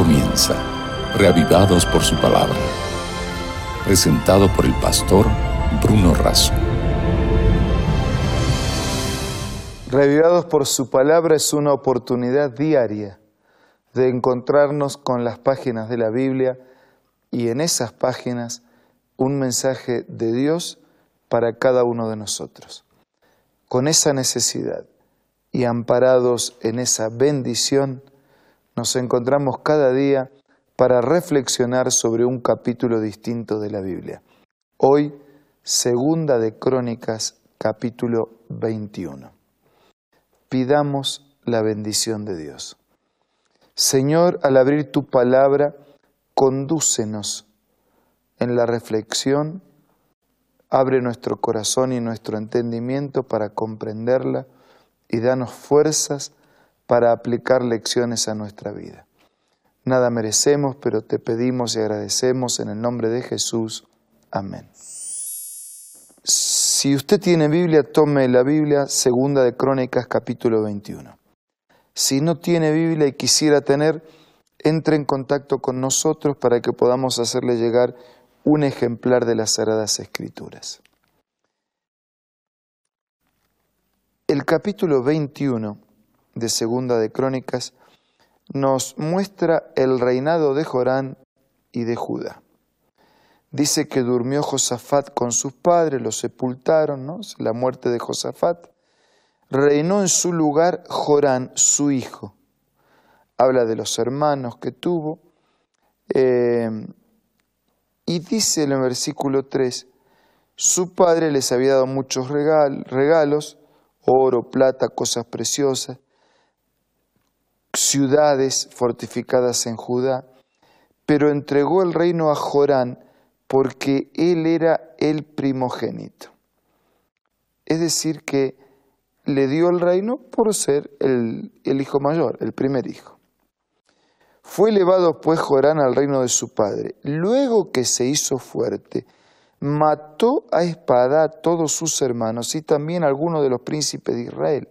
comienza, reavivados por su palabra. Presentado por el pastor Bruno Razo. Reavivados por su palabra es una oportunidad diaria de encontrarnos con las páginas de la Biblia y en esas páginas un mensaje de Dios para cada uno de nosotros. Con esa necesidad y amparados en esa bendición, nos encontramos cada día para reflexionar sobre un capítulo distinto de la Biblia. Hoy, segunda de Crónicas, capítulo 21. Pidamos la bendición de Dios. Señor, al abrir tu palabra, condúcenos en la reflexión, abre nuestro corazón y nuestro entendimiento para comprenderla y danos fuerzas para aplicar lecciones a nuestra vida. Nada merecemos, pero te pedimos y agradecemos en el nombre de Jesús. Amén. Si usted tiene Biblia, tome la Biblia, segunda de Crónicas, capítulo 21. Si no tiene Biblia y quisiera tener, entre en contacto con nosotros para que podamos hacerle llegar un ejemplar de las Sagradas Escrituras. El capítulo 21 de Segunda de Crónicas nos muestra el reinado de Jorán y de Judá. Dice que durmió Josafat con sus padres, lo sepultaron, ¿no? la muerte de Josafat. Reinó en su lugar Jorán, su hijo. Habla de los hermanos que tuvo. Eh, y dice en el versículo 3, su padre les había dado muchos regalos, oro, plata, cosas preciosas, ciudades fortificadas en Judá, pero entregó el reino a Jorán porque él era el primogénito. Es decir, que le dio el reino por ser el, el hijo mayor, el primer hijo. Fue elevado pues Jorán al reino de su padre. Luego que se hizo fuerte, mató a espada a todos sus hermanos y también a algunos de los príncipes de Israel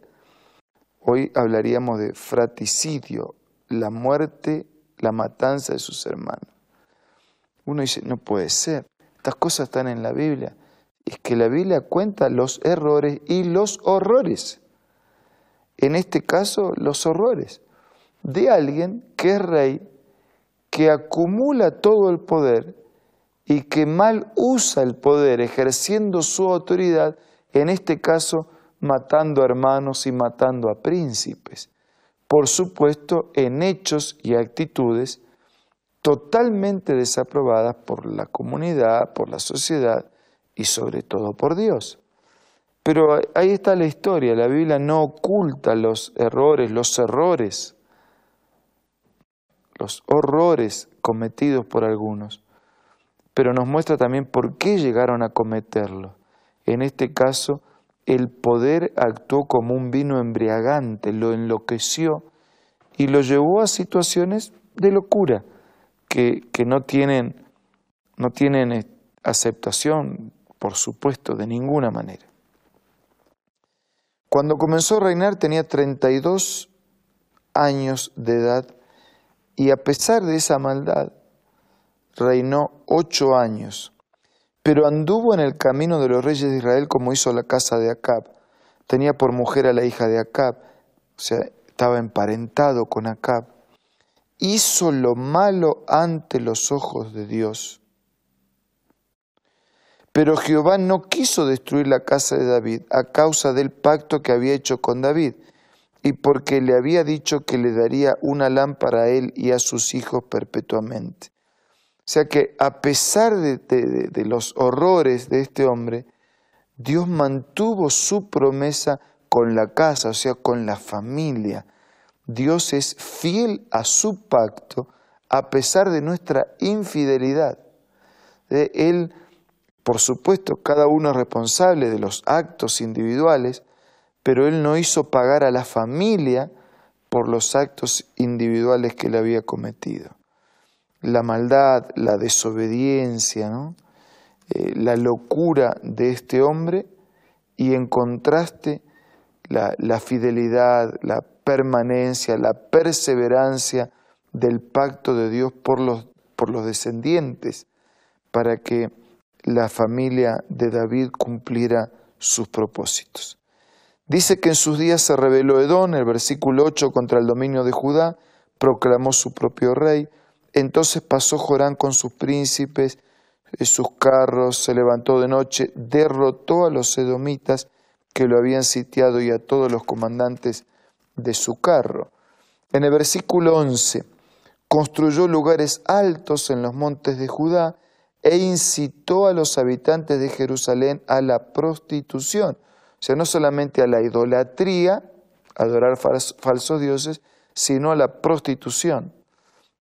Hoy hablaríamos de fraticidio, la muerte, la matanza de sus hermanos. Uno dice, no puede ser, estas cosas están en la Biblia. Es que la Biblia cuenta los errores y los horrores. En este caso, los horrores de alguien que es rey, que acumula todo el poder y que mal usa el poder ejerciendo su autoridad, en este caso matando a hermanos y matando a príncipes. Por supuesto, en hechos y actitudes totalmente desaprobadas por la comunidad, por la sociedad y sobre todo por Dios. Pero ahí está la historia, la Biblia no oculta los errores, los errores, los horrores cometidos por algunos, pero nos muestra también por qué llegaron a cometerlo. En este caso, el poder actuó como un vino embriagante, lo enloqueció y lo llevó a situaciones de locura que, no, tienen, no tienen eh, aceptación, por supuesto, de ninguna manera. Cuando comenzó a reinar tenía 32 años de edad y a pesar de esa maldad, reinó ocho años pero anduvo en el camino de los reyes de Israel como hizo la casa de Acab. Tenía por mujer a la hija de Acab, o sea, estaba emparentado con Acab. Hizo lo malo ante los ojos de Dios. Pero Jehová no quiso destruir la casa de David a causa del pacto que había hecho con David y porque le había dicho que le daría una lámpara a él y a sus hijos perpetuamente. Sea que a pesar de, los horrores de este hombre, Dios mantuvo su promesa con la casa, o sea, con la familia. Dios es fiel a su pacto a pesar de nuestra infidelidad. Él, por supuesto, cada uno es responsable de los actos individuales, pero Él no hizo pagar a la familia por los actos individuales que le había cometido la maldad, la desobediencia, eh, la locura de este hombre y en contraste la, fidelidad, la permanencia, la perseverancia del pacto de Dios por los, por los descendientes, para que la familia de David cumpliera sus propósitos. Dice que en sus días se rebeló Edón, el versículo 8, contra el dominio de Judá, proclamó su propio rey. Entonces pasó Jorán con sus príncipes, eh, sus carros, se levantó de noche, derrotó a los edomitas que lo habían sitiado y a todos los comandantes de su carro. En el versículo 11, construyó lugares altos en los montes de Judá e incitó a los habitantes de Jerusalén a la prostitución, o sea, no solamente a la idolatría, adorar falsos dioses, sino a la prostitución,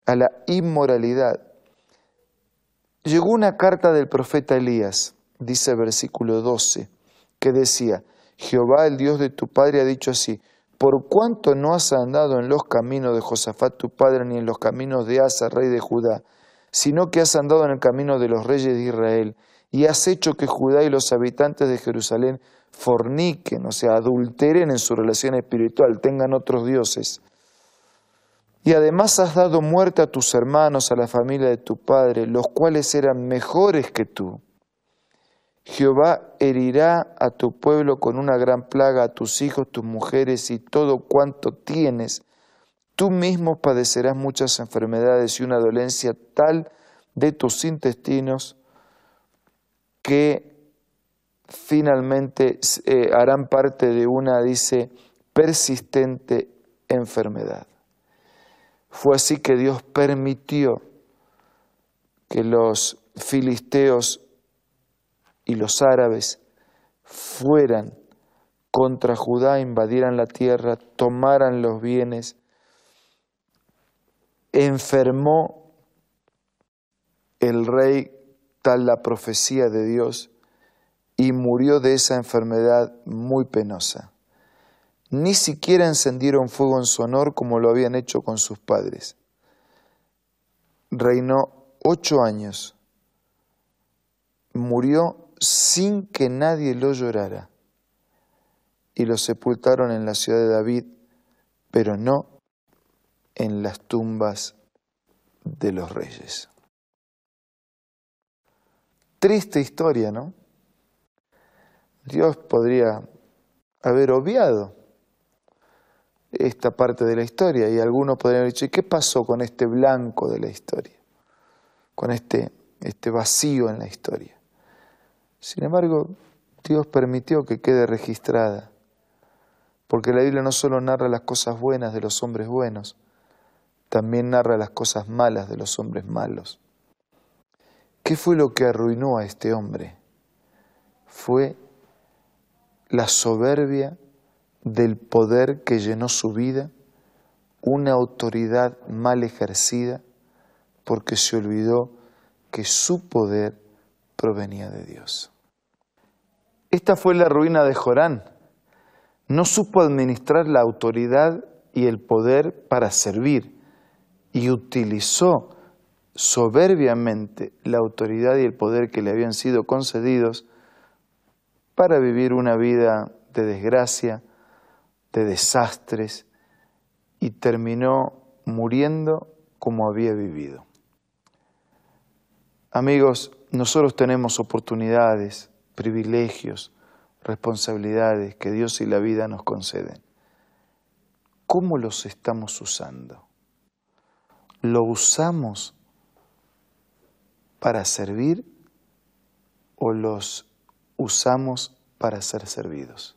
a la inmoralidad. Llegó una carta del profeta Elías, dice versículo 12, que decía, Jehová el Dios de tu padre ha dicho así, por cuanto no has andado en los caminos de Josafat tu padre, ni en los caminos de Asa, rey de Judá, sino que has andado en el camino de los reyes de Israel, y has hecho que Judá y los habitantes de Jerusalén forniquen, o sea, adulteren en su relación espiritual, tengan otros dioses. Y además has dado muerte a tus hermanos, a la familia de tu padre, los cuales eran mejores que tú. Jehová herirá a tu pueblo con una gran plaga, a tus hijos, tus mujeres y todo cuanto tienes. Tú mismo padecerás muchas enfermedades y una dolencia tal de tus intestinos que finalmente eh, harán parte de una, dice, persistente enfermedad. Fue así que Dios permitió que los filisteos y los árabes fueran contra Judá, invadieran la tierra, tomaran los bienes, enfermó el rey tal la profecía de Dios y murió de esa enfermedad muy penosa. Ni siquiera encendieron fuego en su honor como lo habían hecho con sus padres. Reinó ocho años. Murió sin que nadie lo llorara. Y lo sepultaron en la ciudad de David, pero no en las tumbas de los reyes. Triste historia, ¿no? Dios podría haber obviado esta parte de la historia y algunos podrían haber dicho, ¿y qué pasó con este blanco de la historia? Con este, este vacío en la historia. Sin embargo, Dios permitió que quede registrada, porque la Biblia no solo narra las cosas buenas de los hombres buenos, también narra las cosas malas de los hombres malos. ¿Qué fue lo que arruinó a este hombre? Fue la soberbia del poder que llenó su vida, una autoridad mal ejercida, porque se olvidó que su poder provenía de Dios. Esta fue la ruina de Jorán. No supo administrar la autoridad y el poder para servir y utilizó soberbiamente la autoridad y el poder que le habían sido concedidos para vivir una vida de desgracia, de desastres, y terminó muriendo como había vivido. Amigos, nosotros tenemos oportunidades, privilegios, responsabilidades que Dios y la vida nos conceden. ¿Cómo los estamos usando? ¿Lo usamos para servir o los usamos para ser servidos?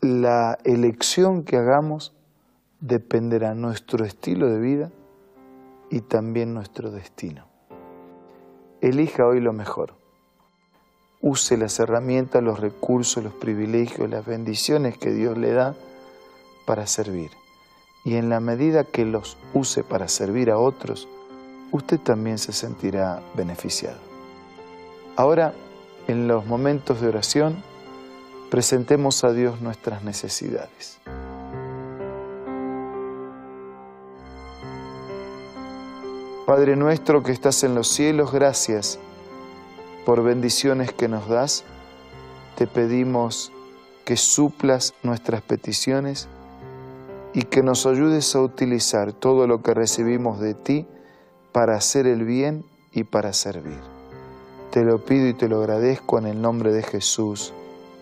La elección que hagamos dependerá nuestro estilo de vida y también nuestro destino. Elija hoy lo mejor. Use las herramientas, los recursos, los privilegios, las bendiciones que Dios le da para servir. Y en la medida que los use para servir a otros, usted también se sentirá beneficiado. Ahora, en los momentos de oración, presentemos a Dios nuestras necesidades. Padre nuestro que estás en los cielos, gracias por bendiciones que nos das. Te pedimos que suplas nuestras peticiones y que nos ayudes a utilizar todo lo que recibimos de ti para hacer el bien y para servir. Te lo pido y te lo agradezco en el nombre de Jesús.